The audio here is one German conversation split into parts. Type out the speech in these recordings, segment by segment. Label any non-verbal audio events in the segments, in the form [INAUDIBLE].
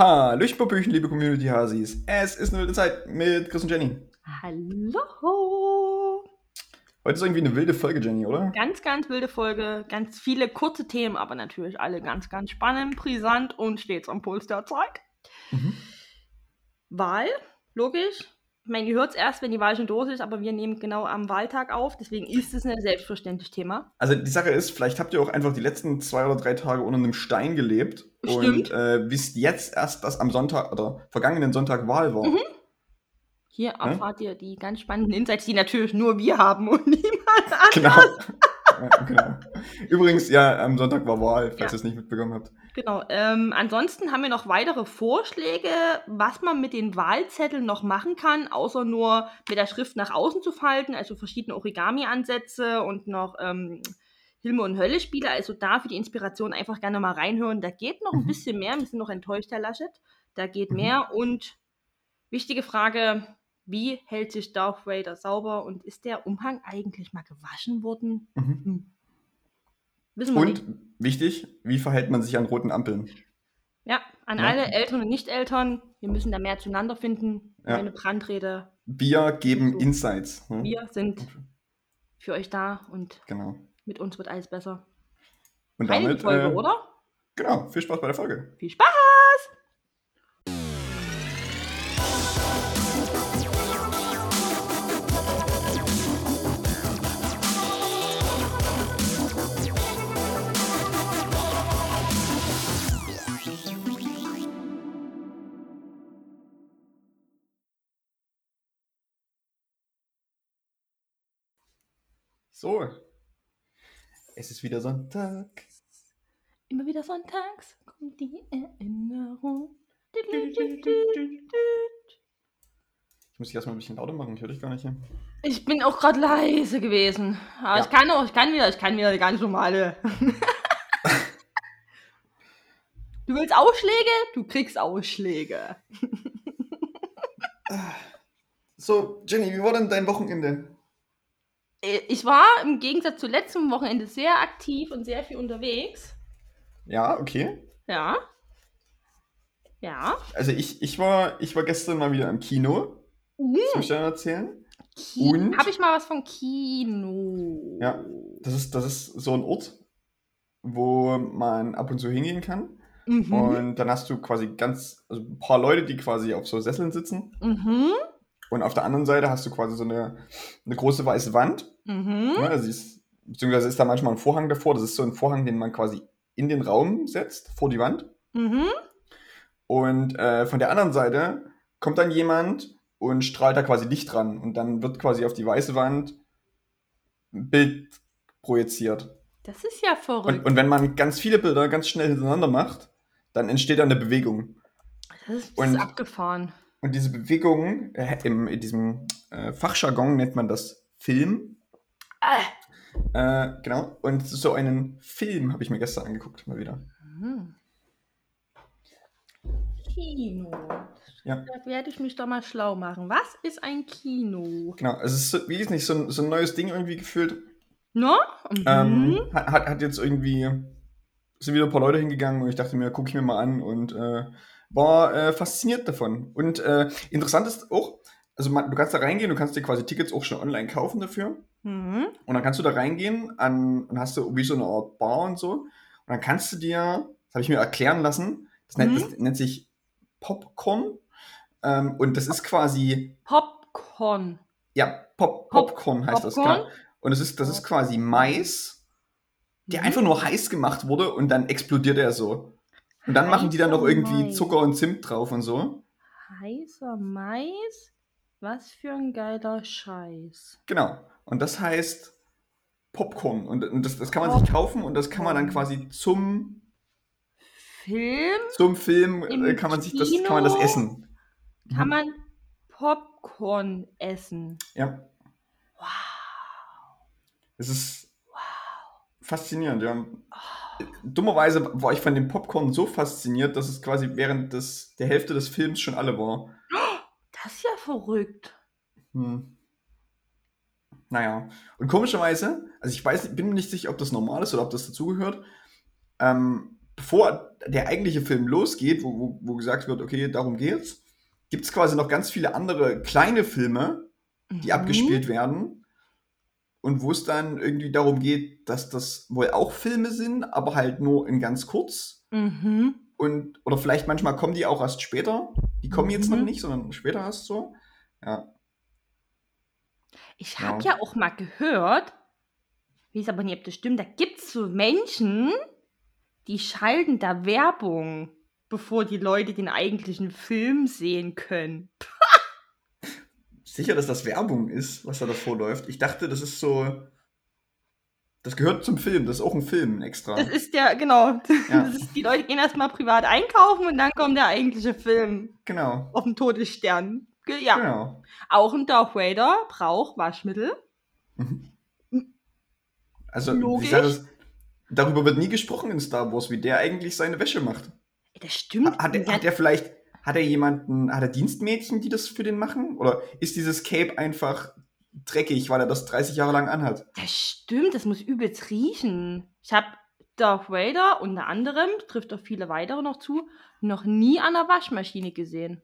Hallöchen, Popöchen, liebe Community-Hasis. Es ist eine wilde Zeit mit Chris und Jenny. Hallo! Heute ist irgendwie eine wilde Folge, Jenny, oder? Ganz, ganz wilde Folge, ganz viele kurze Themen, aber natürlich alle ganz, ganz spannend, brisant und stets am Puls der Zeit. Mhm. Wahl, logisch. Ich meine, ihr hört es erst, wenn die Wahl schon durch ist, aber wir nehmen genau am Wahltag auf, deswegen ist es ein selbstverständliches Thema. Also die Sache ist, vielleicht habt ihr auch einfach die letzten zwei oder drei Tage unter einem Stein gelebt Stimmt. und äh, wisst jetzt erst, dass am Sonntag oder vergangenen Sonntag Wahl war. Mhm. Hier erfahrt ihr die ganz spannenden Insights, die natürlich nur wir haben und [LAUGHS] niemand anderes. Genau. ja, genau. Übrigens, ja, am Sonntag war Wahl, falls Ja. ihr es nicht mitbekommen habt. Genau. Ähm, ansonsten haben wir noch weitere Vorschläge, was man mit den Wahlzetteln noch machen kann, außer nur mit der Schrift nach außen zu falten, also verschiedene Origami-Ansätze und noch ähm, Hilme und Hölle-Spiele. Also da für die Inspiration einfach gerne mal reinhören. Da geht noch ein Mhm. bisschen mehr. Wir sind noch enttäuscht, Herr Laschet. Da geht Mhm. mehr. Und wichtige Frage. Wie hält sich Darth Vader sauber und ist der Umhang eigentlich mal gewaschen worden? Mhm. Wissen wir nicht. Und wichtig, wie verhält man sich an roten Ampeln? Ja, an Ja. alle Eltern und Nicht-Eltern, wir müssen da mehr zueinander finden. Ja. Meine Brandrede. Wir geben So. Insights. ne? Wir sind für euch da und Genau. mit uns wird alles besser. Und Keine damit, Folge, äh, oder? genau, viel Spaß bei der Folge. Viel Spaß! So. Es ist wieder Sonntag. Immer wieder sonntags kommt die Erinnerung. Ich muss dich erstmal ein bisschen lauter machen, ich höre dich gar nicht hier. Ich bin auch gerade leise gewesen. Aber Ja. ich kann auch, ich kann wieder, ich kann wieder die ganz normale. [LAUGHS] du willst Ausschläge? Du kriegst Ausschläge. So, Jenny, wie war denn dein Wochenende? Äh, Ich war im Gegensatz zu letztem Wochenende sehr aktiv und sehr viel unterwegs. Ja, okay. Ja. Ja. Also ich, ich, war, ich war gestern mal wieder im Kino. Das muss ich dann erzählen. Und? Habe ich mal was von Kino? Ja. Das ist, das ist so ein Ort, wo man ab und zu hingehen kann. Mhm. Und dann hast du quasi ganz, also ein paar Leute, die quasi auf so Sesseln sitzen. Mhm. Und auf der anderen Seite hast du quasi so eine, eine große weiße Wand. Mhm. Ja, also ist, beziehungsweise ist da manchmal ein Vorhang davor. Das ist so ein Vorhang, den man quasi in den Raum setzt, vor die Wand. Mhm. Und äh, von der anderen Seite kommt dann jemand und strahlt da quasi Licht dran. Und dann wird quasi auf die weiße Wand ein Bild projiziert. Das ist ja verrückt. Und, und wenn man ganz viele Bilder ganz schnell hintereinander macht, dann entsteht da eine Bewegung. das ist, das und- ist abgefahren. Und diese Bewegung, äh, im, in diesem äh, Fachjargon nennt man das Film. Ah. Äh, genau. Und so einen Film habe ich mir gestern angeguckt, mal wieder. Mhm. Kino. Ja. Da werde ich mich doch mal schlau machen. Was ist ein Kino? Genau. Also es ist, so, wie ist nicht, so ein, so ein neues Ding irgendwie gefühlt. Ne? Mhm. Ähm, hat, hat, hat jetzt irgendwie, sind wieder ein paar Leute hingegangen und ich dachte mir, gucke ich mir mal an und äh, war äh, fasziniert davon. Und äh, interessant ist auch, also man, du kannst da reingehen, du kannst dir quasi Tickets auch schon online kaufen dafür. Mhm. Und dann kannst du da reingehen an, und hast du wie so eine Art Bar und so. Und dann kannst du dir, das habe ich mir erklären lassen, das, nennt, Mhm. das nennt sich Popcorn. Ähm, und das ist quasi, Popcorn. ja, Pop, Pop- Popcorn heißt das, Popcorn? genau. Und das ist, das ist quasi Mais, der Mhm. einfach nur heiß gemacht wurde und dann explodiert er so. Und dann machen die dann noch irgendwie Mais. Zucker und Zimt drauf und so. Heißer Mais? Was für ein geiler Scheiß. Genau. Und das heißt Popcorn. Und, und das, das kann man sich kaufen und das kann man dann quasi zum, Film zum Film, Im äh, kann man sich das, kann man das essen. kann Mhm. man Popcorn essen. Ja, Wow. es ist Wow. faszinierend, ja. Dummerweise war ich von dem Popcorn so fasziniert, dass es quasi während des, der Hälfte des Films schon alle war. Das ist ja verrückt. Hm. Naja. Und komischerweise, also ich weiß, bin mir nicht sicher, ob das normal ist oder ob das dazugehört. Ähm, bevor der eigentliche Film losgeht, wo, wo, wo gesagt wird, okay, darum geht's, gibt es quasi noch ganz viele andere kleine Filme, die Mhm. abgespielt werden. Und wo es dann irgendwie darum geht, dass das wohl auch Filme sind, aber halt nur in ganz kurz. Mhm. Und, oder vielleicht manchmal kommen die auch erst später. Die kommen jetzt noch Mhm. nicht, sondern später erst so. Ja. Ich Ja. habe ja auch mal gehört, weiß aber nicht, ob das stimmt, da gibt es so Menschen, die schalten da Werbung, bevor die Leute den eigentlichen Film sehen können. Sicher, dass das Werbung ist, was da davor läuft. Ich dachte, das ist so. Das gehört zum Film. Das ist auch ein Film extra. Das ist ja, genau, [LAUGHS] Ja. das ist, die Leute gehen erstmal privat einkaufen und dann kommt der eigentliche Film Genau. auf dem Todesstern. Ja, Genau. auch ein Darth Vader braucht Waschmittel. Mhm. Also, Logisch. es, darüber wird nie gesprochen in Star Wars, wie der eigentlich seine Wäsche macht. Das stimmt. Hat er, hat er vielleicht, hat er jemanden, hat er Dienstmädchen, die das für den machen? Oder ist dieses Cape einfach dreckig, weil er das 30 Jahre lang anhat? Das stimmt, das muss übelst riechen. Ich habe Darth Vader unter anderem, trifft auch viele weitere noch zu, noch nie an der Waschmaschine gesehen.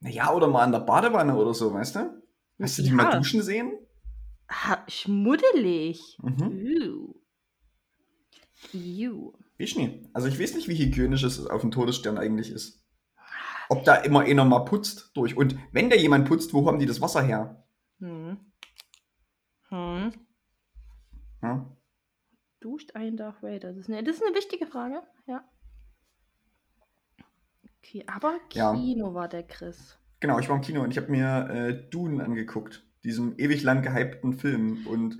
Naja, oder mal an der Badewanne oder so, weißt du? Hast du die Ja. mal duschen sehen? Ha, schmuddelig. Mhm. Ew. Ew. Weiß nie. Also ich weiß nicht, wie hygienisch es auf dem Todesstern eigentlich ist. Ob da immer einer mal putzt durch. Und wenn da jemand putzt, wo haben die das Wasser her? Hm. Hm. Ja? Duscht ein Darth Vader? Das ist, eine, das ist eine wichtige Frage, ja. Okay, aber Ja. Kino war der Chris. Genau, ich war im Kino und ich habe mir äh, Dune angeguckt. Diesem ewig lang gehypten Film. Und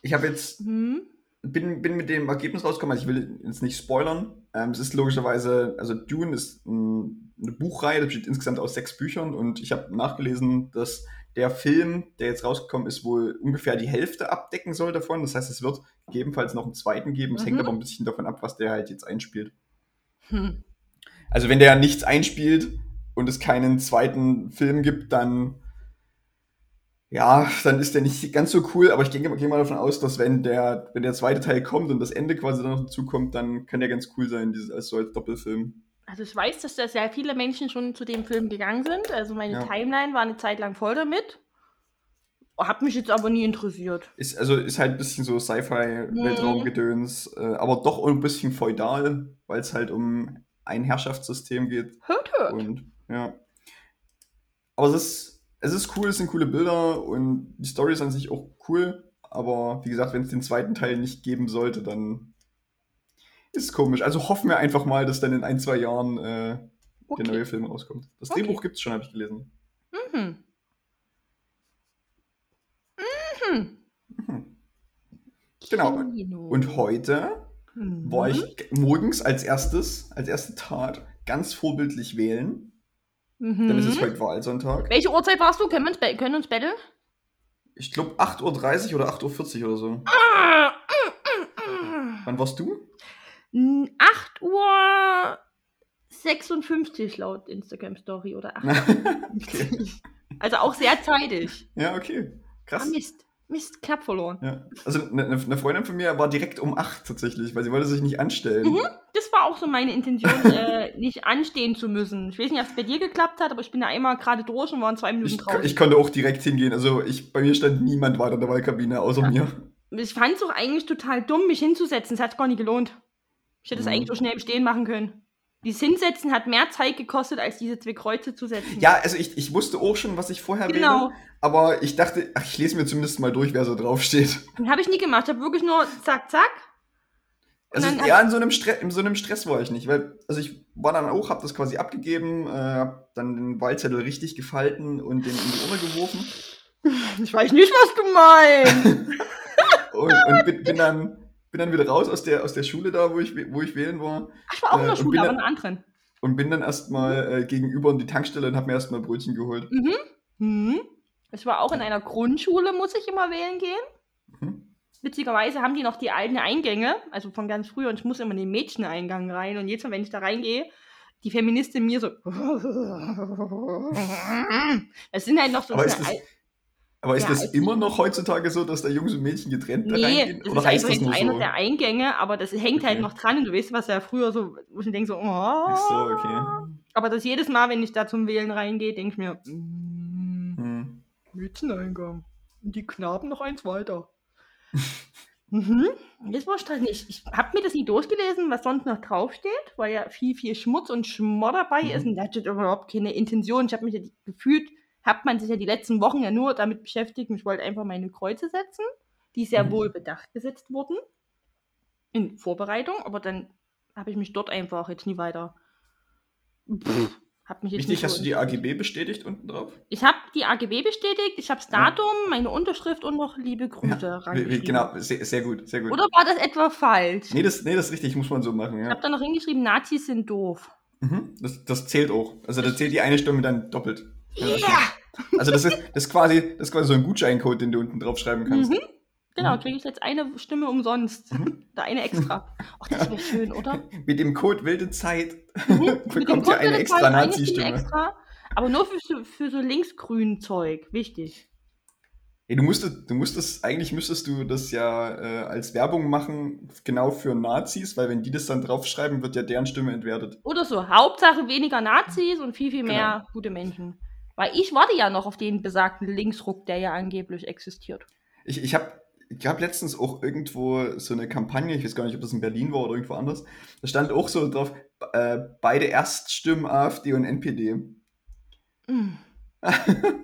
ich habe jetzt Hm? bin, bin mit dem Ergebnis rausgekommen, also ich will jetzt nicht spoilern. Ähm, es ist logischerweise, also Dune ist ein, eine Buchreihe, das besteht insgesamt aus sechs Büchern und ich habe nachgelesen, dass der Film, der jetzt rausgekommen ist, wohl ungefähr die Hälfte abdecken soll davon. Das heißt, es wird gegebenenfalls noch einen zweiten geben. Es Mhm. hängt aber ein bisschen davon ab, was der halt jetzt einspielt. Hm. Also wenn der nichts einspielt und es keinen zweiten Film gibt, dann ja, dann ist der nicht ganz so cool, aber ich gehe, gehe mal davon aus, dass wenn der, wenn der zweite Teil kommt und das Ende quasi dann noch dazu kommt, dann kann der ganz cool sein, dieses, als so als Doppelfilm. Also ich weiß, dass da sehr viele Menschen schon zu dem Film gegangen sind. Also meine Ja. Timeline war eine Zeit lang voll damit. Hat mich jetzt aber nie interessiert. Ist, also ist halt ein bisschen so Sci-Fi-Weltraumgedöns, äh, aber doch ein bisschen feudal, weil es halt um ein Herrschaftssystem geht. Hört, hört. Und ja. Aber es ist, es ist cool, es sind coole Bilder und die Story ist an sich auch cool. Aber wie gesagt, wenn es den zweiten Teil nicht geben sollte, dann ist komisch. Also hoffen wir einfach mal, dass dann in ein, zwei Jahren äh, der Okay. neue Film rauskommt. Das Okay. Drehbuch gibt es schon, habe ich gelesen. Mhm. Mhm. Genau. Kino. Und heute Mhm. war ich g- morgens als erstes, als erste Tat ganz vorbildlich wählen. Mhm. Dann ist es heute Wahlsonntag. Welche Uhrzeit warst du? Können wir uns, be- können uns betteln? Ich glaube 8.30 Uhr oder 8.40 Uhr oder so. Ah, Wann warst du? Mm, 8 Uhr 56 laut Instagram Story oder 8 [LAUGHS] okay. Also auch sehr zeitig. Ja, okay. Ah, Krass. Mist. Mist, knapp verloren. Ja. Also eine, eine Freundin von mir war direkt um 8 tatsächlich, weil sie wollte sich nicht anstellen. Mhm. Das war auch so meine Intention, [LAUGHS] äh, nicht anstehen zu müssen. Ich weiß nicht, ob es bei dir geklappt hat, aber ich bin da einmal gerade durch und waren zwei Minuten Ich, draußen. ich konnte auch direkt hingehen. Also ich, bei mir stand niemand weiter in der Wahlkabine außer Ja. mir. Ich fand es auch eigentlich total dumm, mich hinzusetzen. Es hat gar nicht gelohnt. Ich hätte es Mhm. eigentlich so schnell im Stehen machen können. Dieses Hinsetzen hat mehr Zeit gekostet, als diese zwei Kreuze zu setzen. Ja, also ich, ich wusste auch schon, was ich vorher Genau. wähle. Aber ich dachte, ach, ich lese mir zumindest mal durch, wer so draufsteht. [LAUGHS] Den habe ich nie gemacht. Ich habe wirklich nur zack, zack. Also ich, ja, in so, einem Stre in so einem Stress war ich nicht, weil also ich war dann auch, habe das quasi abgegeben, äh, hab dann den Wahlzettel richtig gefalten und den in die Urne geworfen [LAUGHS] Ich weiß nicht, was du meinst. [LAUGHS] und, und bin, bin dann bin dann wieder raus aus der aus der Schule da, wo ich wo ich wählen war Ach, ich war auch in Äh, der und Schule, aber in einer anderen. und bin dann erstmal äh, gegenüber in die Tankstelle und habe mir erstmal Brötchen geholt. Mhm. Mhm. Ich war auch in einer Grundschule, muss ich immer wählen gehen. Mhm. Witzigerweise haben die noch die alten Eingänge, also von ganz früher, und ich muss immer in den Mädcheneingang rein. Und jetzt Mal, wenn ich da reingehe, die Feministin mir so. [LAUGHS] Es sind halt noch so. Aber ist das- al- Aber ist Ja, das immer noch heutzutage so, dass da Jungs und Mädchen getrennt da Nee, reingehen? das Oder ist heißt einfach das nur einer so? der Eingänge, aber das hängt halt Okay. noch dran und du weißt, was ja früher so, wo ich mir denke so, oh. Ach so, okay. Aber das jedes Mal, wenn ich da zum Wählen reingehe, denke ich mir, mm, Hm. Mädcheneingang. Und die Knaben noch eins weiter. [LAUGHS] mhm. Das war stressig. Ich, ich habe mir das nie durchgelesen, was sonst noch draufsteht, weil ja viel, viel Schmutz und Schmor dabei ist. Mhm. Und da hat überhaupt keine Intention. Ich habe mich ja gefühlt, hat man sich ja die letzten Wochen ja nur damit beschäftigt. Ich wollte einfach meine Kreuze setzen, die sehr Mhm. wohl bedacht gesetzt wurden. In Vorbereitung, aber dann habe ich mich dort einfach jetzt nie weiter. Pff, hab mich jetzt Wichtig, nicht hast du die AGB bestätigt unten drauf? ich habe die AGB bestätigt, ich habe das Ja. Datum, meine Unterschrift und noch liebe Grüße rangeschrieben. genau, sehr, sehr gut, sehr gut. Oder war das etwa falsch? Nee, das, nee, das ist richtig, muss man so machen, Ich ja. habe da noch hingeschrieben, Nazis sind doof. Mhm. Das, das zählt auch. Also da zählt die eine Stimme dann doppelt. Ja! Ja. Also das ist, das ist quasi, das ist quasi so ein Gutscheincode, den du unten drauf schreiben kannst. Mhm. Genau, Mhm. kriege ich jetzt eine Stimme umsonst. Mhm. Da eine extra. Ach, das wäre schön, oder? [LAUGHS] Mit dem Code wilde Zeit Mhm. [LAUGHS] Bekommt ihr eine extra Nazi-Stimme. Aber nur für, so- für so linksgrün Zeug. Wichtig. Ey, du musstest, du musstest, eigentlich müsstest du das ja äh, als Werbung machen, genau für Nazis, weil wenn die das dann draufschreiben, wird ja deren Stimme entwertet. Oder so. Hauptsache weniger Nazis und viel, viel mehr Genau. gute Menschen. Weil ich warte ja noch auf den besagten Linksruck, der ja angeblich existiert. Ich, ich habe ich hab letztens auch irgendwo so eine Kampagne, ich weiß gar nicht, ob das in Berlin war oder irgendwo anders, da stand auch so drauf, äh, beide Erststimmen AfD und NPD. Mm. [LAUGHS]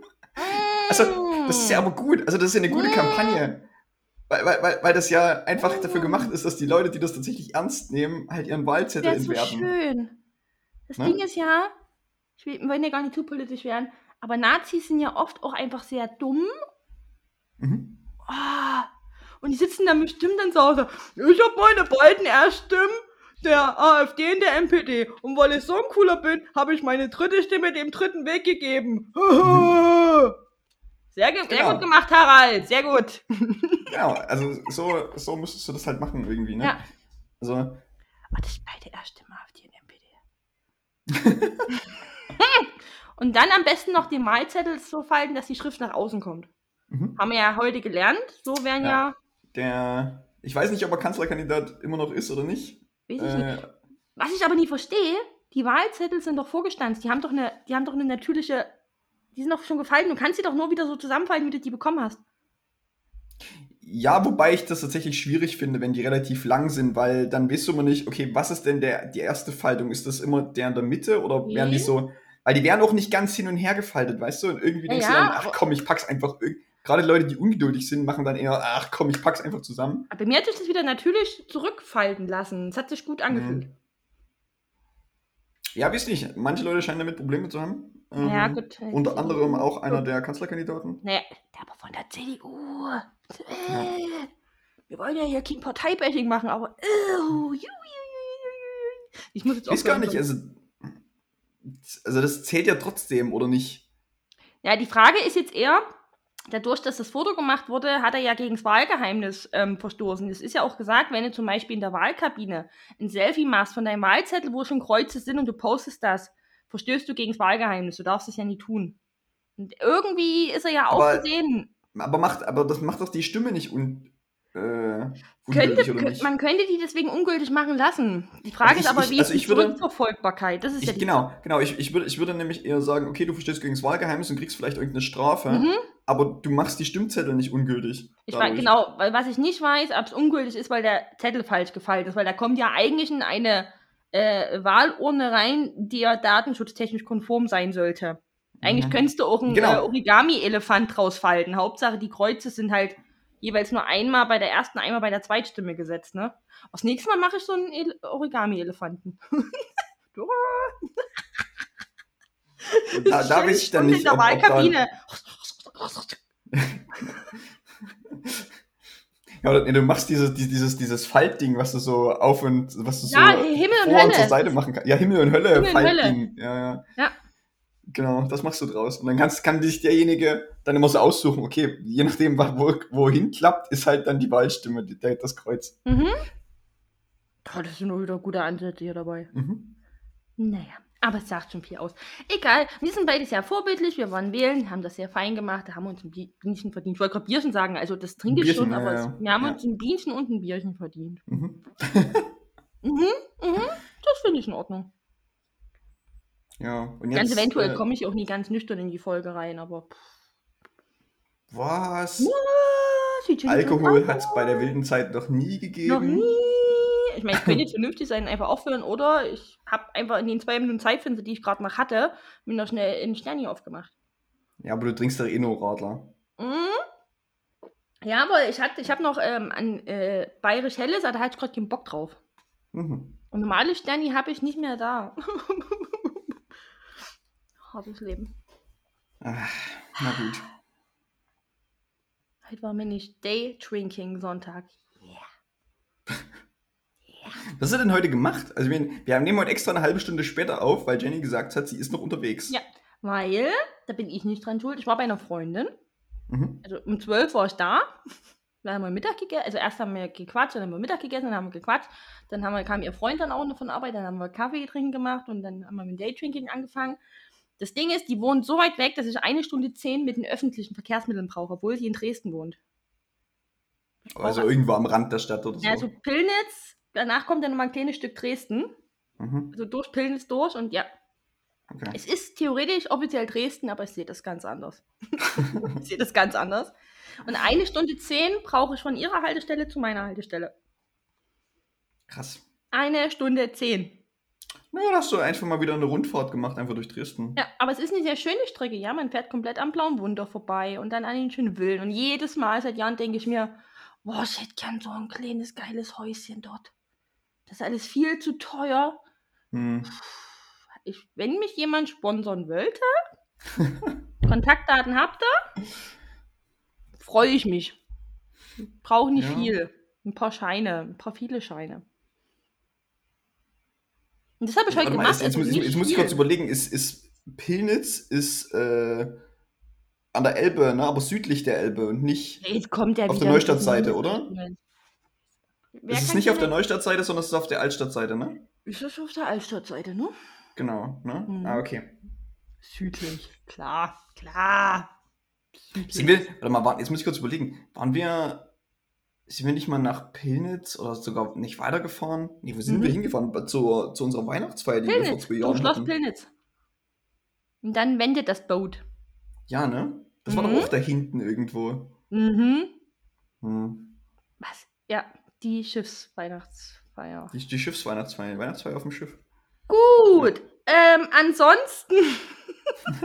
Also, Das ist ja aber gut, also das ist ja eine gute Mm. Kampagne. Weil, weil, weil, weil das ja einfach dafür gemacht ist, dass die Leute, die das tatsächlich ernst nehmen, halt ihren Wahlzettel Das ist so schön. Das Ne? Ding ist ja, ich will, ja gar nicht zu politisch werden, aber Nazis sind ja oft auch einfach sehr dumm. Mhm. Ah, und die sitzen dann bestimmt dann zu Hause. Ich habe meine beiden Erststimmen der AfD und der NPD. Und weil ich so ein cooler bin, habe ich meine dritte Stimme dem dritten Weg gegeben. [LAUGHS] Sehr, ge sehr Genau. gut gemacht, Harald. Sehr gut. [LAUGHS] Genau, also so, so müsstest du das halt machen irgendwie, ne? Ja. Also, Oh, das ist beide Erststimmen AfD und NPD. [LAUGHS] und dann am besten noch den Wahlzettel so falten, dass die Schrift nach außen kommt. mhm. Haben wir ja heute gelernt. So werden ja, Ja. der, ich weiß nicht, ob er Kanzlerkandidat immer noch ist oder nicht. weiß ich nicht. Äh, Was ich aber nie verstehe, die Wahlzettel sind doch vorgestanzt. Die haben doch eine, die haben doch eine natürliche, die sind doch schon gefalten. Du kannst sie doch nur wieder so zusammenfalten, wie du die bekommen hast. Ja, wobei ich das tatsächlich schwierig finde, wenn die relativ lang sind, weil dann weißt du immer nicht, okay, was ist denn der, die erste Faltung? Ist das immer der in der Mitte oder Nee. werden die so, weil die werden auch nicht ganz hin und her gefaltet, weißt du? Und irgendwie Ja, denkst du dann, ach komm, ich pack's einfach. Gerade Leute, die ungeduldig sind, machen dann eher, ach komm, ich pack's einfach zusammen. Aber bei mir hat sich das wieder natürlich zurückfalten lassen. Es hat sich gut angefühlt. Ja, weiß nicht. Manche Leute scheinen damit Probleme zu haben. Ähm, Ja, gut. Unter anderem auch einer der Kanzlerkandidaten. Naja, der aber von der CDU. Äh, Wir wollen ja hier kein Parteibashing machen, aber. Äh, ju. Ich muss jetzt Ich weiß gar nicht, also, also das zählt ja trotzdem, oder nicht? Ja, die Frage ist jetzt eher, dadurch, dass das Foto gemacht wurde, hat er ja gegen das Wahlgeheimnis ähm, verstoßen. Es ist ja auch gesagt, wenn du zum Beispiel in der Wahlkabine ein Selfie machst von deinem Wahlzettel, wo schon Kreuze sind und du postest das, verstößt du gegen das Wahlgeheimnis. Du darfst es ja nie tun. Und irgendwie ist er ja Aber- ausgesehen. Aber, macht, aber das macht doch die Stimme nicht un, äh, Könnte, ungültig, oder kö- nicht? man könnte die deswegen ungültig machen lassen. Die Frage Also ich- ist aber, ich- wie also ist die ich würde- Zurückverfolgbarkeit? Das ist ja Ich, die genau, genau. Ich, ich, würde, ich würde nämlich eher sagen, okay, du verstößt gegen das Wahlgeheimnis und kriegst vielleicht irgendeine Strafe, Mhm. aber du machst die Stimmzettel nicht ungültig. Ich weiß, genau, weil was ich nicht weiß, ob es ungültig ist, weil der Zettel falsch gefallen ist, weil da kommt ja eigentlich in eine äh, Wahlurne rein, die ja datenschutztechnisch konform sein sollte. Eigentlich Mhm. könntest du auch einen Genau. äh, Origami-Elefant draus falten. Hauptsache, die Kreuze sind halt jeweils nur einmal bei der ersten, einmal bei der Zweitstimme gesetzt, ne? Das nächste Mal mache ich so einen Ele Origami-Elefanten. [LAUGHS] Da, da weiß ich dann nicht, in der Wahlkabine. [LAUGHS] [LAUGHS] ja, oder, du machst dieses, dieses, dieses, Faltding, was du so auf und was du Ja, so Himmel und vor und Hölle. zur Seite machen kannst. Ja, Himmel und Hölle, Himmel und Faltding. Ja, ja. Ja. Genau, das machst du draus. Und dann kannst, kann sich derjenige dann immer so aussuchen, okay, je nachdem, wo, wohin klappt, ist halt dann die Wahlstimme, das Kreuz. Mhm. Oh, das sind nur wieder gute Ansätze hier dabei. Mhm. Naja. Aber es sagt schon viel aus. Egal, wir sind beide sehr vorbildlich, wir waren wählen, haben das sehr fein gemacht, da haben wir uns ein Bienchen verdient. Ich wollte gerade Bierchen sagen, also das trinke ich schon, aber ja, es, wir haben Ja. uns ein Bienchen und ein Bierchen verdient. Mhm. [LAUGHS] Mhm, mhm, das finde ich in Ordnung. Ja, und Ganz jetzt. eventuell äh, komme ich auch nie ganz nüchtern in die Folge rein, aber pff, Was? so Alkohol hat es bei der wilden Zeit noch nie gegeben. Noch nie. Ich meine, ich könnte jetzt vernünftig sein, einfach aufhören, oder ich habe einfach in den zwei Minuten Zeitfenster, die ich gerade noch hatte, mir noch schnell einen Sterni aufgemacht. Ja, aber du trinkst doch eh nur Radler. Mhm. Ja, aber ich, hatte- ich habe noch ähm, an äh, Bayerisch Helles, aber da hatte ich gerade keinen Bock drauf. Mhm. Und normale Sterni habe ich nicht mehr da. [LAUGHS] Hartes Leben. Ach, na gut. Heute war mir nicht Day Drinking Sonntag. [LAUGHS] Was hast du denn heute gemacht? Also wir, wir nehmen heute extra eine halbe Stunde später auf, weil Jenny gesagt hat, sie ist noch unterwegs. Ja. Weil, da bin ich nicht dran schuld, ich war bei einer Freundin. Mhm. Also um 12 war ich da. Dann haben wir Mittag gegessen. Also erst haben wir gequatscht, dann haben wir Mittag gegessen, dann haben wir gequatscht. Dann haben wir, kam ihr Freund dann auch noch von Arbeit, dann haben wir Kaffee trinken gemacht und dann haben wir mit Daydrinking angefangen. Das Ding ist, die wohnt so weit weg, dass ich eine Stunde zehn mit den öffentlichen Verkehrsmitteln brauche, obwohl sie in Dresden wohnt. Also irgendwo am Rand der Stadt oder so. Also Pillnitz, danach kommt dann nochmal ein kleines Stück Dresden. mhm. Also durch Pillnitz durch und ja, okay. es ist theoretisch offiziell Dresden, aber ich sehe das ganz anders. [LAUGHS] ich sehe das ganz anders. Und eine Stunde zehn brauche ich von ihrer Haltestelle zu meiner Haltestelle. Krass. Eine Stunde zehn. Na, da hast du einfach mal wieder eine Rundfahrt gemacht, einfach durch Dresden. Ja, aber es ist eine sehr schöne Strecke, ja. Man fährt komplett am Blauen Wunder vorbei und dann an den schönen Villen. Und jedes Mal seit Jahren denke ich mir, boah, ich hätte gern so ein kleines, geiles Häuschen dort. Das ist alles viel zu teuer. Hm. Ich, wenn mich jemand sponsern wollte, [LAUGHS] Kontaktdaten habt ihr, freue ich mich. Brauche nicht Ja. viel. Ein paar Scheine, ein paar viele Scheine. Und das habe ich heute gemacht. jetzt, jetzt, also muss jetzt muss ich kurz überlegen, ist, ist Pillnitz ist äh, an der Elbe, ne? aber südlich der Elbe und nicht. Jetzt kommt der Auf der Neustadtseite, oder? Wer es ist nicht auf der Neustadtseite, sondern es ist auf der Altstadtseite, ne? Ist das auf der Altstadtseite, ne? Genau, ne? Mhm. Ah, okay. Südlich. Klar, klar. Südlich. Sind wir, warte mal, jetzt muss ich kurz überlegen, waren wir, sind wir nicht mal nach Pillnitz oder sogar nicht weitergefahren? Nee, wo sind Mhm. wir hingefahren? Zu, zu unserer Weihnachtsfeier, die wir vor zwei Jahren Schloss hatten. Pillnitz. Und dann wendet das Boot. Ja, ne? Das war Mhm. doch auch da hinten irgendwo. Mhm. Hm. Was? Ja, die Schiffsweihnachtsfeier. Die, die Schiffsweihnachtsfeier, Weihnachtsfeier auf dem Schiff. Gut. Ähm, ansonsten. [LAUGHS]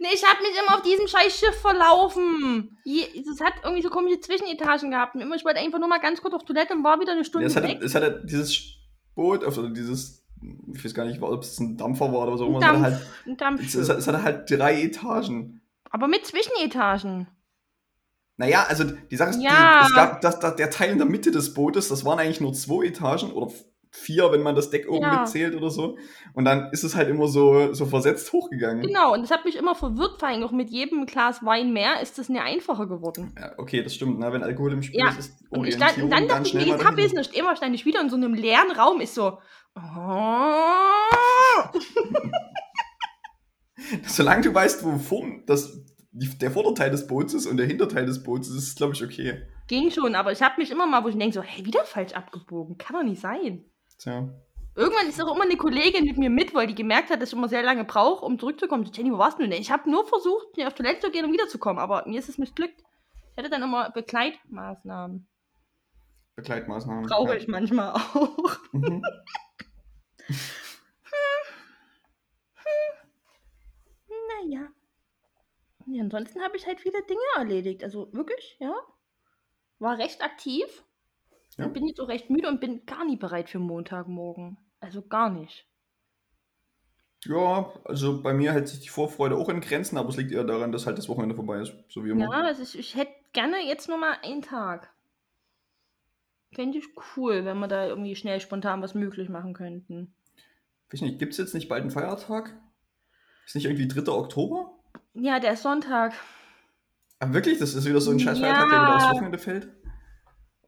nee, ich habe mich immer auf diesem scheiß Schiff verlaufen. Es hat irgendwie so komische Zwischenetagen gehabt. Und immer, ich wollte einfach nur mal ganz kurz auf Toilette und war wieder eine Stunde Ja, es, hatte, weg. es hatte dieses Boot, also dieses, ich weiß gar nicht, ob es ein Dampfer war oder so, Ein Dampf, halt, ein Dampfschiff. es, es hatte halt drei Etagen. Aber mit Zwischenetagen. Naja, also die Sache ist, Ja. die, es gab das, das, der Teil in der Mitte des Bootes, das waren eigentlich nur zwei Etagen oder vier, wenn man das Deck oben Ja. mitzählt oder so. Und dann ist es halt immer so, so versetzt hochgegangen. Genau, und das hat mich immer verwirrt, vor allem auch mit jedem Glas Wein mehr ist das nicht einfacher geworden. Ja, okay, das stimmt, ne? wenn Alkohol im Spiel Ja, ist, ist Und ich und dann ganz dachte ich mir, jetzt mal hab ich es nicht. Immer stand ich wieder in so einem leeren Raum, ist so. Oh. [LAUGHS] Solange du weißt, wo vorn das, die, der Vorderteil des Boots ist und der Hinterteil des Boots ist, glaube ich, okay. Ging schon, aber ich habe mich immer mal, wo ich denke, so, hey, wieder falsch abgebogen. Kann doch nicht sein. Tja. Irgendwann ist auch immer eine Kollegin mit mir mit, weil die gemerkt hat, dass ich immer sehr lange brauche, um zurückzukommen. So, Jenny, wo warst du denn? Ich habe nur versucht, mir auf Toilette zu gehen, um wiederzukommen, aber mir ist es missglückt. Ich hätte dann immer Begleitmaßnahmen. Begleitmaßnahmen. Brauche ja. ich manchmal auch. Mhm. [LAUGHS] Naja. Ja, ansonsten habe ich halt viele Dinge erledigt. Also wirklich, ja. War recht aktiv. Ja. Und bin jetzt auch recht müde und bin gar nicht bereit für Montagmorgen. Also gar nicht. Ja, also bei mir hält sich die Vorfreude auch in Grenzen, aber es liegt eher daran, dass halt das Wochenende vorbei ist. So wie immer. Ja, also ich, ich hätte gerne jetzt nur mal einen Tag. Fände ich cool, wenn wir da irgendwie schnell spontan was möglich machen könnten. Weiß nicht, gibt es jetzt nicht bald einen Feiertag? Ist nicht irgendwie 3. Oktober? Ja, der ist Sonntag. Ah, wirklich? Das ist wieder so ein scheiß Ja. Feiertag, der wieder aufs Wochenende fällt?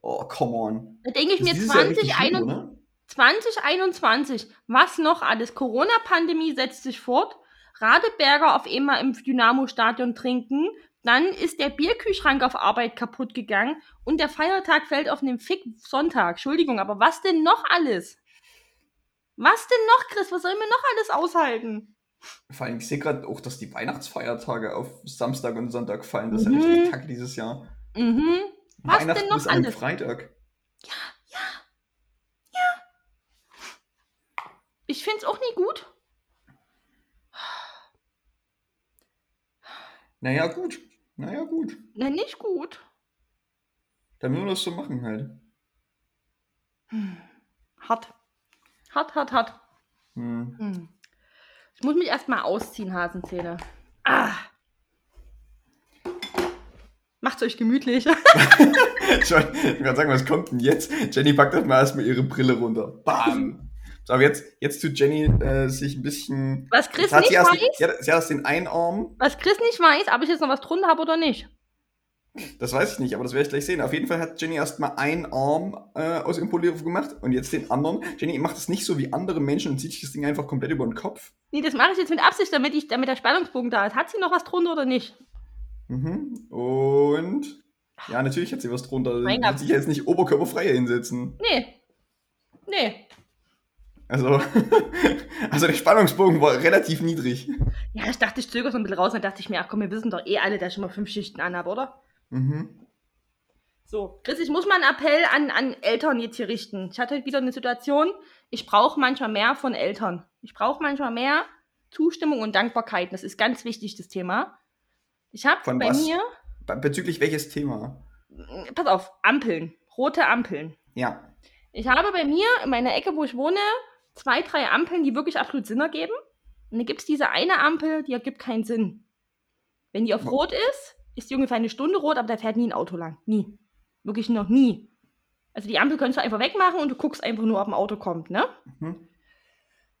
Oh, come on. Da denke ich Das mir ist dieses Jahr richtig 2021. übel, ne? 2021, was noch alles? Corona-Pandemie setzt sich fort. Radeberger auf einmal im Dynamo-Stadion trinken. Dann ist der Bierkühlschrank auf Arbeit kaputt gegangen und der Feiertag fällt auf einen Fick Sonntag. Entschuldigung, aber was denn noch alles? Was denn noch, Chris? Was sollen wir noch alles aushalten? Vor allem, ich sehe gerade auch, dass die Weihnachtsfeiertage auf Samstag und Sonntag fallen. Das ist mhm. ja richtig kacke dieses Jahr. Mhm. Was denn noch ist alles? Freitag. Ja, ja, ja. Ich finde es auch nie gut. Naja, gut. Naja, gut. Na, nicht gut. Dann müssen wir das so machen halt. Hm. Hart. Hart, hart, hart. Hm. Hm. Ich muss mich erstmal ausziehen, Hasenzähne. Ah. Macht's euch gemütlich. [LAUGHS] ich wollte gerade sagen, was kommt denn jetzt? Jenny packt erstmal erstmal ihre Brille runter. Bam! So, aber jetzt, jetzt tut Jenny äh, sich ein bisschen. Was Chris nicht sie weiß. sie, hat, sie hat erst den einen Arm. Was Chris nicht weiß, ob ich jetzt noch was drunter habe oder nicht. Das weiß ich nicht, aber das werde ich gleich sehen. Auf jeden Fall hat Jenny erstmal einen Arm äh, aus Impolierung gemacht und jetzt den anderen. Jenny macht das nicht so wie andere Menschen und zieht sich das Ding einfach komplett über den Kopf. Nee, das mache ich jetzt mit Absicht, damit, ich, damit der Spannungsbogen da ist. Hat sie noch was drunter oder nicht? Mhm. Und. Ja, natürlich hat sie was drunter. Sie wird sich jetzt nicht oberkörperfrei hinsetzen. Nee. Nee. Also, [LAUGHS] also der Spannungsbogen war relativ niedrig. Ja, ich dachte, ich zögere so ein bisschen raus. Dann dachte ich mir, ach komm, wir wissen doch eh alle, dass ich schon mal fünf Schichten anhabe, oder? Mhm. So, Chris, ich muss mal einen Appell an, an Eltern jetzt hier richten. Ich hatte wieder eine Situation, ich brauche manchmal mehr von Eltern. Ich brauche manchmal mehr Zustimmung und Dankbarkeit. Das ist ganz wichtig, das Thema. Ich habe bei was? mir. Bezüglich welches Thema? Pass auf, Ampeln. Rote Ampeln. Ja. Ich habe bei mir in meiner Ecke, wo ich wohne, zwei, drei Ampeln, die wirklich absolut Sinn ergeben. Und dann gibt es diese eine Ampel, die ergibt keinen Sinn. Wenn die auf Rot ist, ist die ungefähr eine Stunde rot, aber da fährt nie ein Auto lang. Nie. Wirklich noch nie. Also die Ampel könntest du einfach wegmachen und du guckst einfach nur, ob ein Auto kommt, ne? Mhm.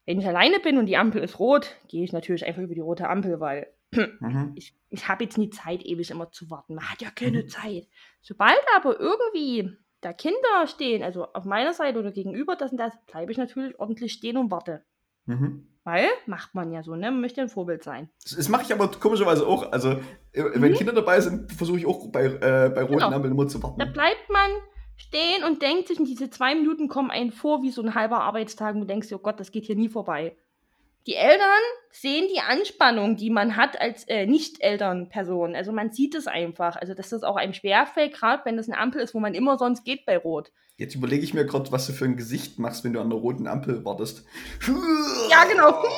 Wenn ich alleine bin und die Ampel ist rot, gehe ich natürlich einfach über die rote Ampel, weil [CLEARS THROAT] mhm. ich, ich habe jetzt nie Zeit, ewig immer zu warten. Man hat ja keine mhm. Zeit. Sobald aber irgendwie da Kinder stehen, also auf meiner Seite oder gegenüber, das und das, bleibe ich natürlich ordentlich stehen und warte. Mhm. Weil macht man ja so, ne? Man möchte ein Vorbild sein. Das, das mache ich aber komischerweise auch. Also, äh, wenn mhm. Kinder dabei sind, versuche ich auch bei, äh, bei roten genau. Ampeln immer zu warten. Da bleibt man stehen und denkt sich, und diese zwei Minuten kommen einem vor wie so ein halber Arbeitstag und du denkst dir, oh Gott, das geht hier nie vorbei. Die Eltern sehen die Anspannung, die man hat als äh, Nicht-Elternperson. Also man sieht es einfach. Also dass das auch einem schwerfällt, gerade wenn das eine Ampel ist, wo man immer sonst geht bei Rot. Jetzt überlege ich mir gerade, was du für ein Gesicht machst, wenn du an der roten Ampel wartest. Ja, genau. [LAUGHS]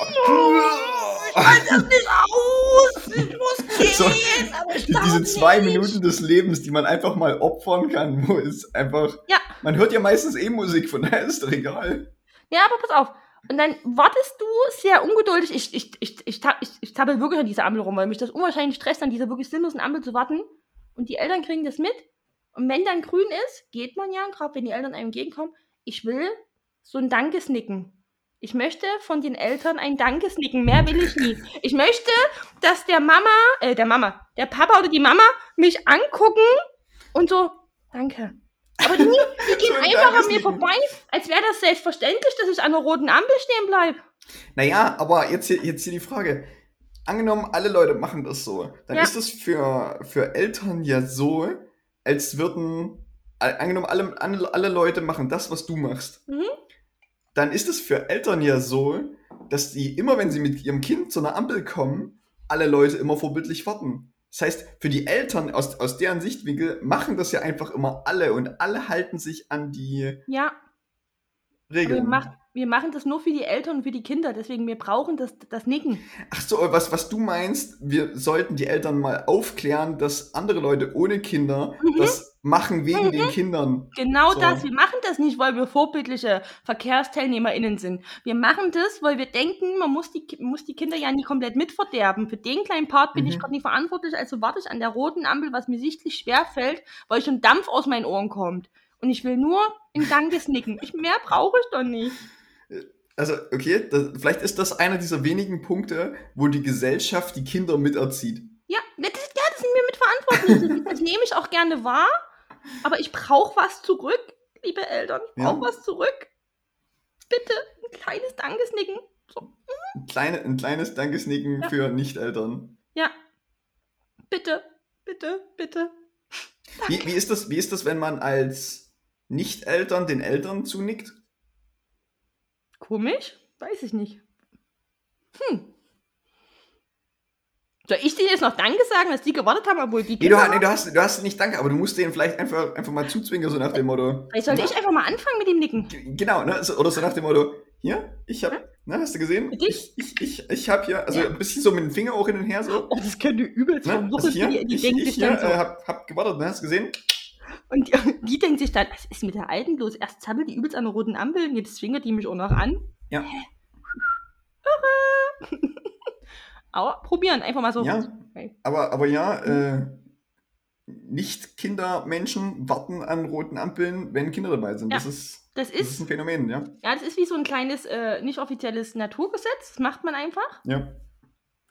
Ich halte das nicht aus. Ich muss [LAUGHS] gehen. So, ich diese zwei nicht. Minuten des Lebens, die man einfach mal opfern kann, wo es einfach. Ja. Man hört ja meistens eh Musik, von daher ist doch egal. Ja, aber pass auf und dann wartest du sehr ungeduldig. Ich, ich, ich, ich, ich, ich tappel wirklich an dieser Ampel rum, weil mich das unwahrscheinlich stresst, an dieser wirklich sinnlosen Ampel zu warten. Und die Eltern kriegen das mit. Und wenn dann grün ist, geht man ja, gerade wenn die Eltern einem entgegenkommen, ich will so ein Dankesnicken. Ich möchte von den Eltern ein Dankesnicken. Mehr will ich nie. Ich möchte, dass der Mama, äh, der Mama, der Papa oder die Mama mich angucken und so, danke. Aber die, die gehen [LAUGHS] einfach an mir vorbei, als wäre das selbstverständlich, dass ich an der roten Ampel stehen bleibe. Naja, aber jetzt hier, jetzt hier die Frage. Angenommen, alle Leute machen das so. Dann ja. ist es für, für Eltern ja so, als würden, angenommen, alle, alle Leute machen das, was du machst. Mhm. Dann ist es für Eltern ja so, dass die immer, wenn sie mit ihrem Kind zu einer Ampel kommen, alle Leute immer vorbildlich warten. Das heißt, für die Eltern aus, aus deren Sichtwinkel machen das ja einfach immer alle und alle halten sich an die ja. Regeln. Wir, mach, wir, machen das nur für die Eltern und für die Kinder, deswegen wir brauchen das, das Nicken. Ach so, was, was du meinst, wir sollten die Eltern mal aufklären, dass andere Leute ohne Kinder mhm. das machen wegen mhm. den Kindern. Genau so. das. Wir machen das nicht, weil wir vorbildliche VerkehrsteilnehmerInnen sind. Wir machen das, weil wir denken, man muss die, muss die Kinder ja nie komplett mitverderben. Für den kleinen Part bin mhm. ich gerade nicht verantwortlich, also warte ich an der roten Ampel, was mir sichtlich schwer fällt, weil schon Dampf aus meinen Ohren kommt. Und ich will nur in Dankes nicken. Ich, mehr brauche ich doch nicht. Also, okay, das, vielleicht ist das einer dieser wenigen Punkte, wo die Gesellschaft die Kinder miterzieht. Ja, das, ja, das sind wir mitverantwortlich. [LAUGHS] das nehme ich auch gerne wahr. Aber ich brauche was zurück, liebe Eltern. Ich brauche ja. was zurück. Bitte, ein kleines Dankesnicken. So. Ein, kleine, ein kleines Dankesnicken Ja. für Nicht-Eltern. Ja. Bitte, bitte, bitte. Wie, wie, ist das, wie ist das, wenn man als Nicht-Eltern den Eltern zunickt? Komisch? Weiß ich nicht. Hm. Soll ich denen jetzt noch Danke sagen, dass die gewartet haben, obwohl die Nee, du, nee, du, hast, du hast nicht Danke, aber du musst denen vielleicht einfach, einfach mal zuzwingen, so nach dem Motto. Vielleicht sollte ich einfach mal anfangen mit dem Nicken. Genau, ne? So, oder so nach dem Motto, hier, ich hab, ne, hast du gesehen? Dich? Ich, ich, ich hab hier, also Ja. ein bisschen so mit dem Finger auch hin und her so. Oh, das könnte übelst Ne? verwirren. Also hier, die, die ich, ich hier, dann so. äh, hab, hab gewartet, ne? Hast du gesehen? Und [LAUGHS] die, die denken sich dann, was ist mit der Alten bloß? Erst zappelt die übelst an der roten Ampel und jetzt zwingert die mich auch noch an. Ja. [LAUGHS] Aber probieren, einfach mal so. Ja. Okay. Aber, aber ja, äh, nicht Kindermenschen warten an roten Ampeln, wenn Kinder dabei sind. Ja. Das, ist, Das das ist ist, ein Phänomen, ja. ja, das ist wie so ein kleines, äh, nicht offizielles Naturgesetz. Das macht man einfach. Ja.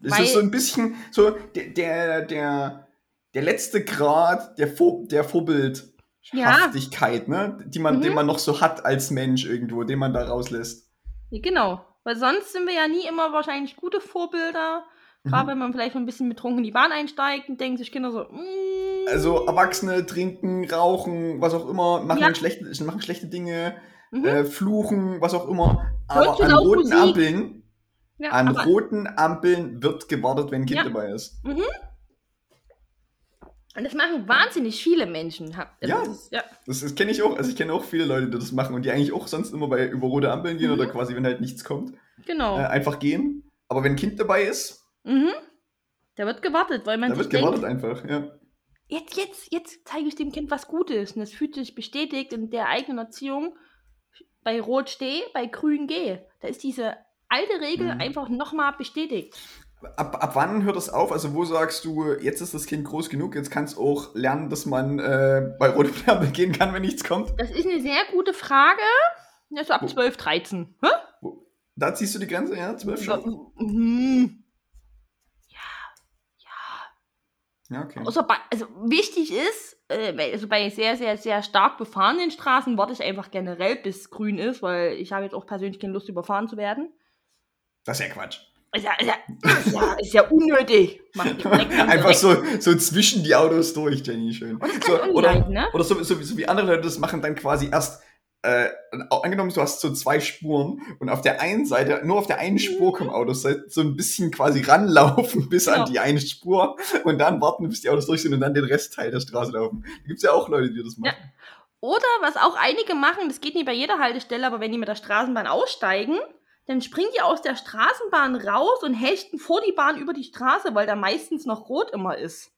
Es ist so ein bisschen so der, der, der, der letzte Grad der, Vor, der Vorbildhaftigkeit, ne? Die man, Mhm. den man noch so hat als Mensch irgendwo, den man da rauslässt. Ja, genau. Weil sonst sind wir ja nie immer wahrscheinlich gute Vorbilder. Gerade Mhm. wenn man vielleicht ein bisschen betrunken in die Bahn einsteigt und denken sich Kinder so, mm, Also Erwachsene trinken, rauchen, was auch immer, machen, Ja. schlechte, machen schlechte Dinge, mhm. äh, fluchen, was auch immer. Aber an roten Musik. Ampeln, ja, an roten Ampeln wird gewartet, wenn ein Kind Ja. dabei ist. Und das machen wahnsinnig viele Menschen. Hab- Ja. Das ja. Das, das kenne ich auch. Also ich kenne auch viele Leute, die das machen und die eigentlich auch sonst immer bei über rote Ampeln gehen Mhm. oder quasi, wenn halt nichts kommt, Genau. äh, einfach gehen. Aber wenn ein Kind dabei ist, Mhm. Da wird gewartet, weil man da wird denkt, gewartet einfach. Ja. jetzt, jetzt, jetzt zeige ich dem Kind was Gutes. Und das fühlt sich bestätigt in der eigenen Erziehung. Bei Rot steh, bei Grün geh. Da ist diese alte Regel Mhm. einfach nochmal bestätigt. Ab, ab wann hört das auf? Also wo sagst du, jetzt ist das Kind groß genug, jetzt kann es auch lernen, dass man äh, bei roter Ampel gehen kann, wenn nichts kommt? Das ist eine sehr gute Frage. Ja, so ab Wo- 12, 13. Hä? Wo, da ziehst du die Grenze, ja? Zwölf schon? Mhm. Ja, okay. Außer bei, also wichtig ist, äh, also bei sehr, sehr, sehr stark befahrenen Straßen warte ich einfach generell, bis grün ist, weil ich habe jetzt auch persönlich keine Lust, überfahren zu werden. Das ist ja Quatsch. Ist ja, ist ja, ist ja, ist ja unnötig. [LAUGHS] Einfach so, so zwischen die Autos durch, Jenny, schön. So, oder ne? oder so, so, so wie andere Leute das machen, dann quasi erst, äh, angenommen, du hast so zwei Spuren und auf der einen Seite, nur auf der einen Spur kommen Autos, so ein bisschen quasi ranlaufen [LAUGHS] bis Genau. an die eine Spur und dann warten, bis die Autos durch sind und dann den Restteil der Straße laufen. Da gibt's ja auch Leute, die das machen. Oder was auch einige machen, das geht nicht bei jeder Haltestelle, aber wenn die mit der Straßenbahn aussteigen, dann springen die aus der Straßenbahn raus und hechten vor die Bahn über die Straße, weil da meistens noch rot immer ist.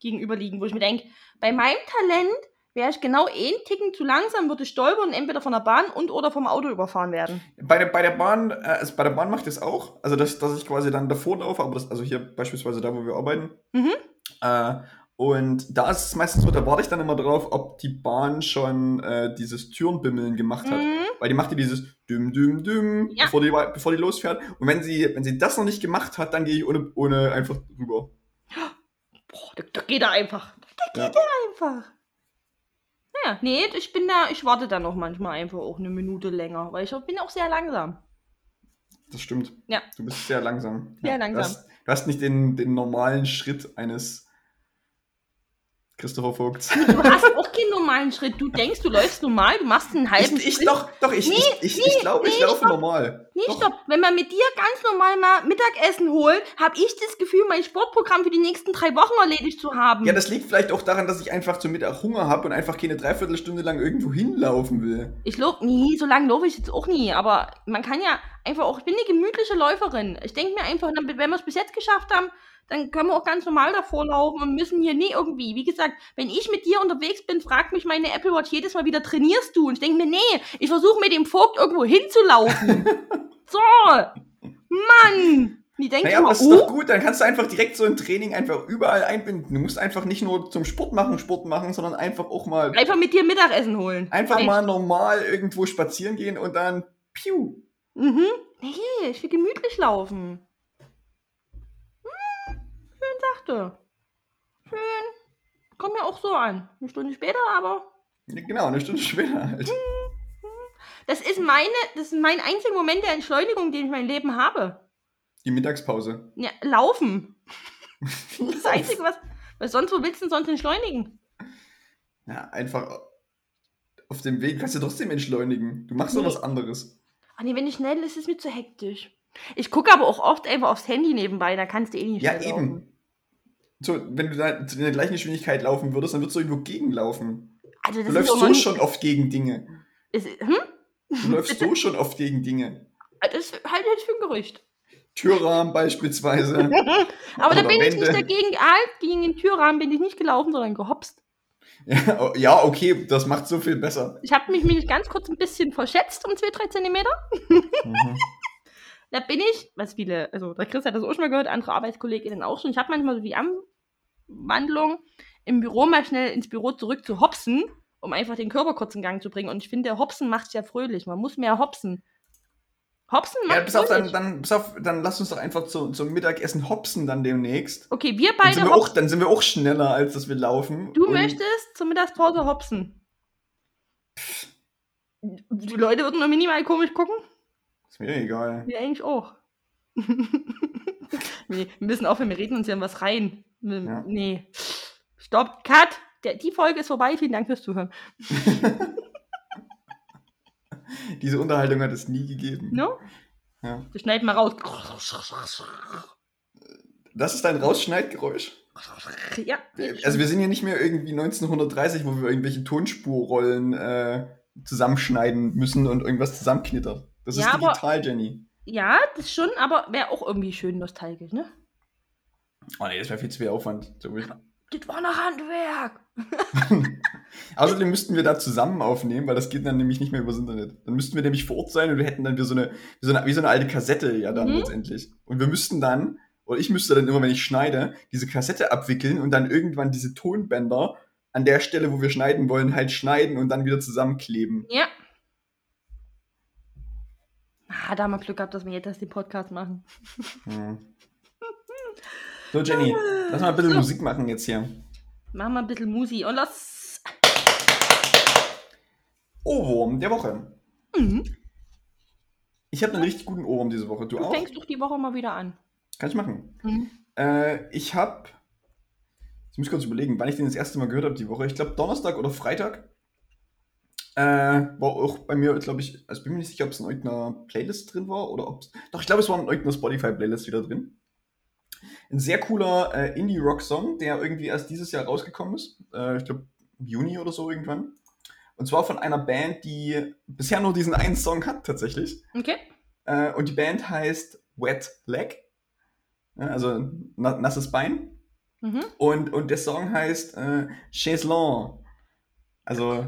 Gegenüberliegen, wo ich mir denke, bei meinem Talent wäre ich genau einen Ticken zu langsam, würde stolpern und entweder von der Bahn und oder vom Auto überfahren werden. Bei der, bei der Bahn, also bei der Bahn macht das auch, also dass, dass ich quasi dann davor laufe, aber das, also hier beispielsweise da, wo wir arbeiten. Mhm. Äh, und da ist es meistens so, da warte ich dann immer drauf, ob die Bahn schon äh, dieses Türenbimmeln gemacht hat. Mhm. Weil die macht ja dieses düm düm düm, Ja. bevor, die, bevor die losfährt. Und wenn sie, wenn sie das noch nicht gemacht hat, dann gehe ich ohne, ohne einfach rüber. Boah, da, da geht er einfach. Da Ja. geht er einfach. Naja, nee, ich bin da, ich warte dann noch manchmal einfach auch eine Minute länger, weil ich auch- bin auch sehr langsam. Das stimmt. Ja. Du bist sehr langsam. Sehr ja. langsam. Du hast, du hast nicht den, den normalen Schritt eines Christopher Vogts. Du hast auch keinen normalen Schritt. Du denkst, du läufst normal, du machst einen halben Ich, ich doch, doch, ich, Nee, ich, ich, ich glaube, ich nee, laufe normal. Nee, doch. stopp. Wenn man mit dir ganz normal mal Mittagessen holt, habe ich das Gefühl, mein Sportprogramm für die nächsten drei Wochen erledigt zu haben. Ja, das liegt vielleicht auch daran, dass ich einfach zum Mittag Hunger habe und einfach keine Dreiviertelstunde lang irgendwo hinlaufen will. ich laufe nie, so lange laufe ich jetzt auch nie. Aber man kann ja einfach auch, ich bin eine gemütliche Läuferin. Ich denke mir einfach, wenn wir es bis jetzt geschafft haben, dann können wir auch ganz normal davor laufen und müssen hier nie irgendwie. Wie gesagt, wenn ich mit dir unterwegs bin, fragt mich meine Apple Watch jedes Mal wieder, trainierst du? Und ich denke mir, nee, ich versuche mit dem Vogt irgendwo hinzulaufen. [LAUGHS] so, Mann! Die denken Naja, immer, aber das ist doch gut, dann kannst du einfach direkt so ein Training einfach überall einbinden. Du musst einfach nicht nur zum Sport machen, Sport machen, sondern einfach auch mal einfach mit dir Mittagessen holen. einfach Echt. mal normal irgendwo spazieren gehen und dann piu. Mhm. Nee, ich will gemütlich laufen. Schön sachte. Schön. Kommt mir auch so an. Eine Stunde später, aber Genau, eine Stunde später halt. Das ist meine, das ist mein einziger Moment der Entschleunigung, den ich in meinem Leben habe. Die Mittagspause. Ja, laufen. [LAUGHS] Das Einzige, was, was sonst, wo willst du denn sonst entschleunigen? Ja, einfach auf dem Weg kannst du trotzdem entschleunigen. Du machst doch Nee. was anderes. Ach nee, wenn ich schnell ist, ist es mir zu hektisch. Ich gucke aber auch oft einfach aufs Handy nebenbei, da kannst du eh nicht Ja, eben. laufen. So, wenn du da in der gleichen Geschwindigkeit laufen würdest, dann würdest du irgendwo gegenlaufen. Also Du läufst so nie- schon oft gegen Dinge. Ist, hm? Du läufst so schon oft gegen Dinge. Das ist halt jetzt für ein Gerücht. Türrahmen beispielsweise. [LAUGHS] Aber da bin ich Wände. nicht dagegen, ah, gegen den Türrahmen bin ich nicht gelaufen, sondern gehopst. Ja, oh, ja, okay, das macht so viel besser. Ich habe mich nämlich ganz kurz ein bisschen verschätzt um 2-3 Zentimeter. Mhm. Da bin ich, was viele, also der Chris hat das auch schon mal gehört, andere Arbeitskolleginnen auch schon. Ich habe manchmal so die Anwandlung, im Büro mal schnell ins Büro zurück zu hopsen, um einfach den Körper kurz in Gang zu bringen. Und ich finde, Hopsen macht ja fröhlich. Man muss mehr hopsen. Hopsen macht Ja, pass auf, dann, fröhlich. dann, auf, dann lass uns doch einfach zu, zum Mittagessen hopsen dann demnächst. Okay, wir Dann beide sind, wir auch, dann sind wir auch schneller, als dass wir laufen. Du möchtest zur Mittagspause hopsen. Die Leute würden nur minimal komisch gucken. Ist mir egal. Wir eigentlich auch. [LAUGHS] nee, wir müssen aufhören, wir reden uns ja was rein. Wir- Ja. Nee. Stopp, cut. Der, die Folge ist vorbei. Vielen Dank fürs Zuhören. [LAUGHS] Diese Unterhaltung hat es nie gegeben. No? Ja. Wir schneiden mal raus. Das ist dein Rausschneidgeräusch? Ja. Also wir sind hier nicht mehr irgendwie 1930, wo wir irgendwelche Tonspurrollen äh, zusammenschneiden müssen und irgendwas zusammenknittert. Das Ja, ist aber- digital, Jenny. ja, das schon, aber wäre auch irgendwie schön nostalgisch, ne? Oh nee, das wäre viel zu viel Aufwand. ich. Das war noch Handwerk. [LAUGHS] Außerdem müssten wir da zusammen aufnehmen, weil das geht dann nämlich nicht mehr übers Internet. Dann müssten wir nämlich vor Ort sein und wir hätten dann wie so eine, wie so eine, wie so eine alte Kassette ja dann Mhm. letztendlich. Und wir müssten dann, oder ich müsste dann immer, wenn ich schneide, diese Kassette abwickeln und dann irgendwann diese Tonbänder an der Stelle, wo wir schneiden wollen, halt schneiden und dann wieder zusammenkleben. Ja. Ah, da haben wir Glück gehabt, dass wir jetzt erst den Podcast machen. Hm. So, Jenny, lass mal ein bisschen So. Musik machen jetzt hier. Machen wir ein bisschen Musi und los. Ohrwurm der Woche. Mhm. Ich habe einen richtig guten Ohrwurm diese Woche. Du, Du auch? fängst doch die Woche mal wieder an. Kann ich machen. Mhm. Äh, ich habe, ich muss kurz überlegen, wann ich den das erste Mal gehört habe die Woche. Ich glaube Donnerstag oder Freitag. Äh, war auch bei mir, glaube ich, also bin mir nicht sicher, ob es in irgendeiner Playlist drin war oder ob es. Doch, ich glaube, es war in irgendeiner Spotify-Playlist wieder drin. Ein sehr cooler äh, Indie-Rock-Song, der irgendwie erst dieses Jahr rausgekommen ist. Äh, ich glaube, im Juni oder so irgendwann. Und zwar von einer Band, die bisher nur diesen einen Song hat, tatsächlich. Okay. Äh, und die Band heißt Wet Leg. Ja, also na nasses Bein. Mhm. Und, und der Song heißt äh, Chaiselon. Also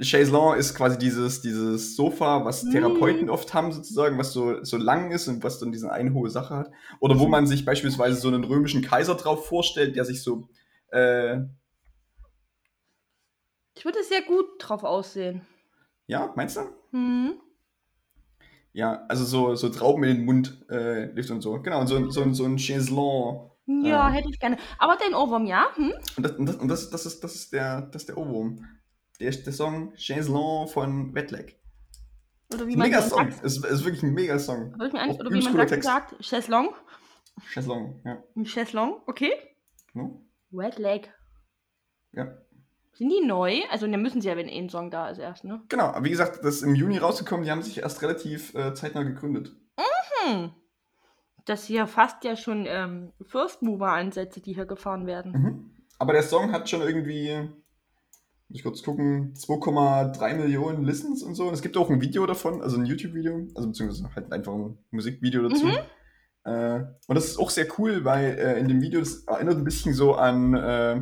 Chaiselon ist quasi dieses, dieses Sofa, was Mm. Therapeuten oft haben, sozusagen, was so, so lang ist und was dann diese eine hohe Sache hat. Oder wo man sich beispielsweise so einen römischen Kaiser drauf vorstellt, der sich so äh, Ich würde sehr gut drauf aussehen. ja, meinst du? Mhm. Ja, also so, so Trauben in den Mund äh, lift und so. Genau, und so, so, so ein Chaiselon. Ja, Ähm. hätte ich gerne. Aber dein Ohrwurm, ja? Hm? Und das, und das, und das, das, ist, das, ist, der, das ist der Ohrwurm. Der, der Song Chaiselon von Wetleg. Oder wie man mega Song. sagt. Es ist, ist wirklich ein mega Song. Oder wie man Text. sagt, Chaiselong. Chaiselon, ja. Ein Chaiselong, okay. No? Red Leg. Ja. Sind die neu? Also, dann müssen sie ja, wenn eh ein Song da ist, erst, ne? Genau, aber wie gesagt, das ist im Juni rausgekommen, die haben sich erst relativ äh, zeitnah gegründet. Hm. Das hier fast ja schon ähm, First Mover-Ansätze, die hier gefahren werden. Mhm. Aber der Song hat schon irgendwie, ich kurz gucken, 2,3 Millionen Listens und so. Und es gibt auch ein Video davon, also ein YouTube-Video, also beziehungsweise halt einfach ein Musikvideo dazu. Mhm. Äh, und das ist auch sehr cool, weil äh, in dem Video, das erinnert ein bisschen so an äh,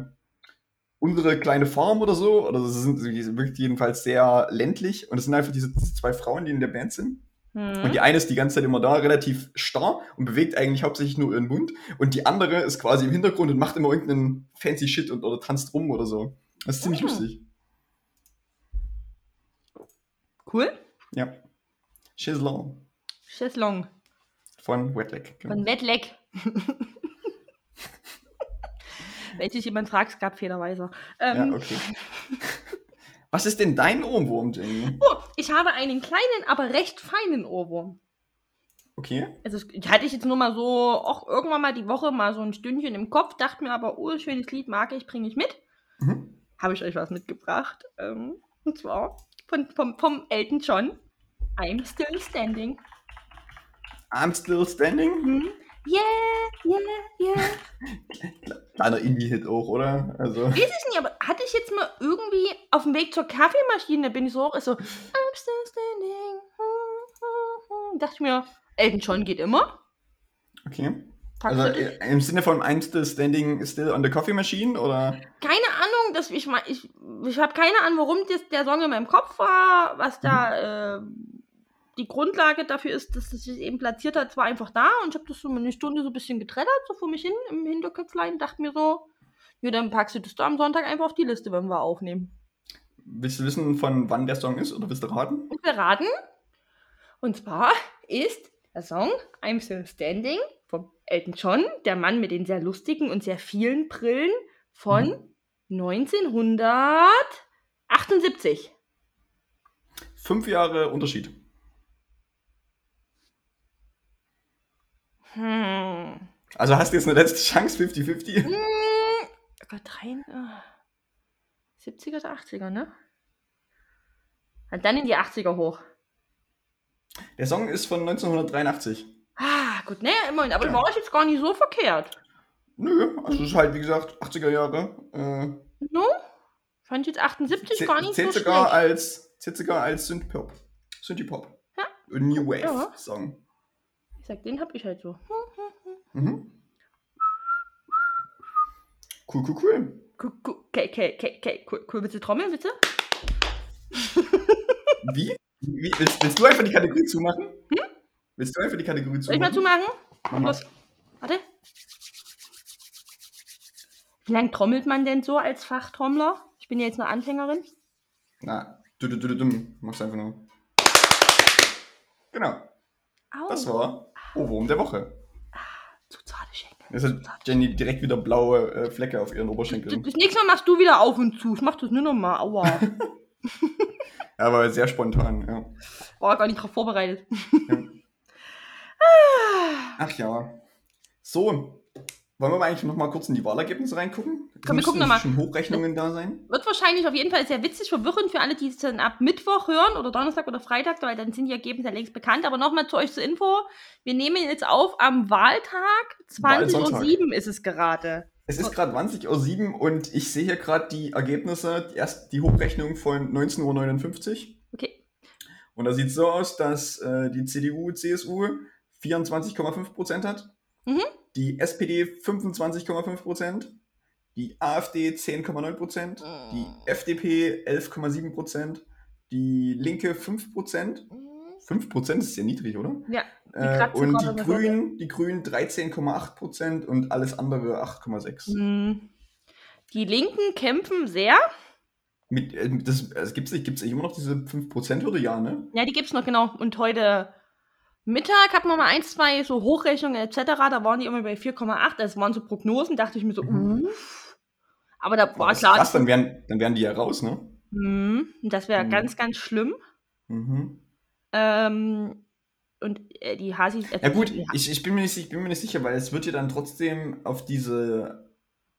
unsere kleine Farm oder so. Oder das sind wirkt jedenfalls sehr ländlich. Und es sind einfach diese zwei Frauen, die in der Band sind. Hm. Und die eine ist die ganze Zeit immer da, relativ starr und bewegt eigentlich hauptsächlich nur ihren Mund. Und die andere ist quasi im Hintergrund und macht immer irgendeinen fancy Shit und, oder tanzt rum oder so. Das ist ziemlich Ah. lustig. Cool. Ja. Chaiselon Chaiselong. von Wetleg. Genau. Von Red Leg. [LAUGHS] Wenn sich jemand fragt, es gab Fehlerweise. Ähm, Ja, okay. [LAUGHS] Was ist denn dein Ohrwurm, Jenny? Oh, ich habe einen kleinen, aber recht feinen Ohrwurm. Okay. Also das hatte ich jetzt nur mal so, auch irgendwann mal die Woche mal so ein Stündchen im Kopf, dachte mir aber, oh, schönes Lied mag ich, bringe ich mit. Mhm. Habe ich euch was mitgebracht. Ähm, und zwar von, vom, vom Elton John. I'm still standing. I'm still standing? Hm? Yeah, yeah, yeah. [LAUGHS] Kleiner Indie-Hit auch, oder? Also. Weiß ich nicht, aber hatte ich jetzt mal irgendwie auf dem Weg zur Kaffeemaschine, bin ich so auch, ist so, I'm still standing. Hm, hm, hm. Dachte ich mir, Elton John geht immer. Okay. Tag Also äh, im Sinne von I'm still standing still on the coffee machine oder? keine Ahnung, dass ich mal, ich, ich habe keine Ahnung, warum das, der Song in meinem Kopf war, was da äh, die Grundlage dafür ist, dass es sich eben platziert hat, war einfach da und ich habe das so eine Stunde so ein bisschen getreddert, so vor mich hin im Hinterköpflein, dachte mir so, ja, dann packst du das da am Sonntag einfach auf die Liste, wenn wir aufnehmen. Willst du wissen, von wann der Song ist oder willst du raten? Und wir raten, und zwar ist der Song I'm Still Standing von Elton John, der Mann mit den sehr lustigen und sehr vielen Brillen von 1978. Fünf Jahre Unterschied. Hm. Also hast du jetzt eine letzte Chance, 50-50? Hm. Oh Gott, drei, ah. 70er oder 80er, ne? Und dann in die 80er hoch. Der Song ist von 1983. Gut, ne, immerhin. Aber Ja. war ich jetzt gar nicht so verkehrt. Nö, also es ist halt, wie gesagt, 80er Jahre. Äh, No? Fand ich jetzt 78 zäh- gar nicht zählt so sogar schlecht. als zählt sogar als Synthpop. Synthie-Pop. Ja. New Wave Ja. Song. Ich sag, den hab ich halt so. Mhm. Cool, cool, cool. Cool, cool, okay, okay, okay, cool, cool. Willst du trommeln, bitte? Wie? Wie? Willst, willst du einfach die Kategorie zumachen? Willst du einfach die Kategorie Hm? Soll ich mal zumachen? zumachen? Mach mal. Los. Warte. Wie lange trommelt man denn so als Fachtrommler? Ich bin ja jetzt eine Anfängerin. Na, du, du, du, du, dumm. Mach's einfach nur. Genau, Au. das war Ohrwurm der Woche. Zu zarte Schenkel. Jetzt hat Jenny direkt wieder blaue äh, Flecke auf ihren Das, Oberschenkeln. das nächste Mal machst du wieder auf und zu. Ich mach das nur noch mal. Aua. [LAUGHS] Ja, aber sehr spontan, ja. War gar nicht drauf vorbereitet. Ach ja. So, wollen wir mal eigentlich noch mal kurz in die Wahlergebnisse reingucken? Es Komm, wir gucken müssten noch mal. schon Hochrechnungen da sein. Wird wahrscheinlich auf jeden Fall sehr witzig verwirrend für alle, die es dann ab Mittwoch hören oder Donnerstag oder Freitag, weil dann sind die Ergebnisse ja längst bekannt. Aber nochmal zu euch zur Info. Wir nehmen jetzt auf am Wahltag. 20.07 Wahlsonntag. Uhr ist es gerade. Es ist gerade 20.07 Uhr und ich sehe hier gerade die Ergebnisse, erst die Hochrechnung von 19.59 Uhr. Okay. Und da sieht es so aus, dass äh, die CDU, CSU 24,5% hat, Mhm. die SPD 25,5%, die AfD 10,9%, die FDP 11,7%, die Linke 5%. 5% ist sehr niedrig, oder? Ja, Äh, kratzen und die. Grünen, die Grünen 13,8% und alles andere 8,6%. Hm. Die Linken kämpfen sehr. Mit, äh, das, also gibt's nicht, gibt's nicht immer noch diese 5%-Hürde? Ja, ne? Ja, die gibt's noch, genau. Und heute Mittag hatten wir mal ein, zwei so Hochrechnungen etc. Da waren die immer bei 4,8. Das waren so Prognosen. Dachte ich mir so, Mhm. uff. Aber da war das ist klar, krass, dann wären, dann wären die ja raus, ne? Hm, das wäre Mhm. ganz, ganz schlimm. Mhm. Ähm, und äh, die Hasis. Äh, Ja gut, ich, ich, bin mir nicht, ich bin mir nicht sicher, weil es wird ja dann trotzdem auf diese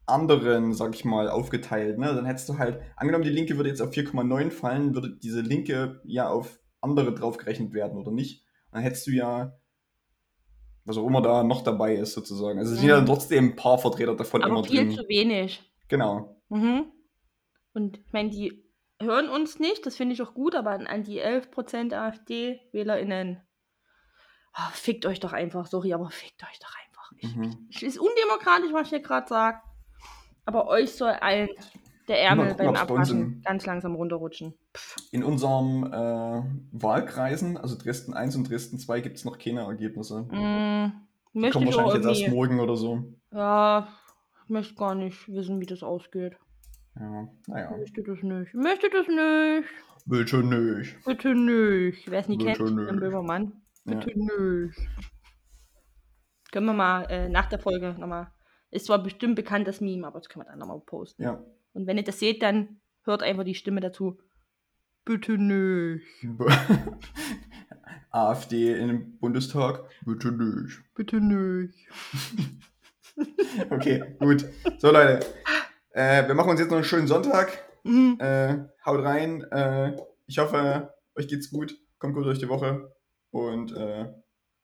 anderen, sag ich mal, aufgeteilt. Ne? Dann hättest du halt, angenommen, die Linke würde jetzt auf 4,9 fallen, würde diese Linke ja auf andere draufgerechnet werden, oder nicht? Dann hättest du ja, was auch immer da noch dabei ist, sozusagen. Also es sind ja dann trotzdem ein paar Vertreter davon aber immer viel drin. zu wenig. Genau. Mhm. Und ich meine, die hören uns nicht, das finde ich auch gut, aber an, an die 11% AfD-WählerInnen, ah, fickt euch doch einfach, sorry, aber fickt euch doch einfach. Ich, Mhm. ich, ist undemokratisch, was ich hier gerade sage, aber euch soll allen der Ärmel gucken, beim Abwaschen ganz langsam runterrutschen. In unseren äh, Wahlkreisen, also Dresden 1 und Dresden 2, gibt es noch keine Ergebnisse. Mm, Die kommen wahrscheinlich jetzt erst morgen oder so. ja, ich möchte gar nicht wissen, wie das ausgeht. Ja, naja. Ich möchte das nicht. Ich möchte das nicht. Bitte nicht. Bitte nicht. Wer es nicht Bitte kennt, nicht. ein Böhmermann. Ja. Bitte nicht. Können wir mal äh, nach der Folge nochmal. Ist zwar bestimmt bekannt, das Meme, aber das können wir dann nochmal posten. Ja. Und wenn ihr das seht, dann hört einfach die Stimme dazu. Bitte nicht. [LAUGHS] AfD im Bundestag? Bitte nicht. Bitte nicht. [LAUGHS] okay, gut. So, Leute. Äh, wir machen uns jetzt noch einen schönen Sonntag. Mhm. Äh, haut rein. Äh, ich hoffe, euch geht's gut. Kommt gut durch die Woche. Und äh,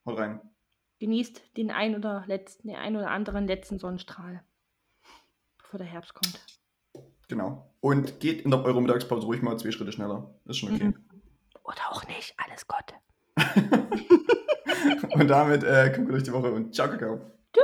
haut rein. Genießt den ein oder letzten, den ein oder anderen letzten Sonnenstrahl, bevor der Herbst kommt. Genau. Und geht in der Euro-Mittagspause ruhig mal zwei Schritte schneller. ist schon okay. Mhm. Oder auch nicht. Alles Gott. [LAUGHS] und damit äh, kommt gut durch die Woche und ciao, Kakao. Tschüss.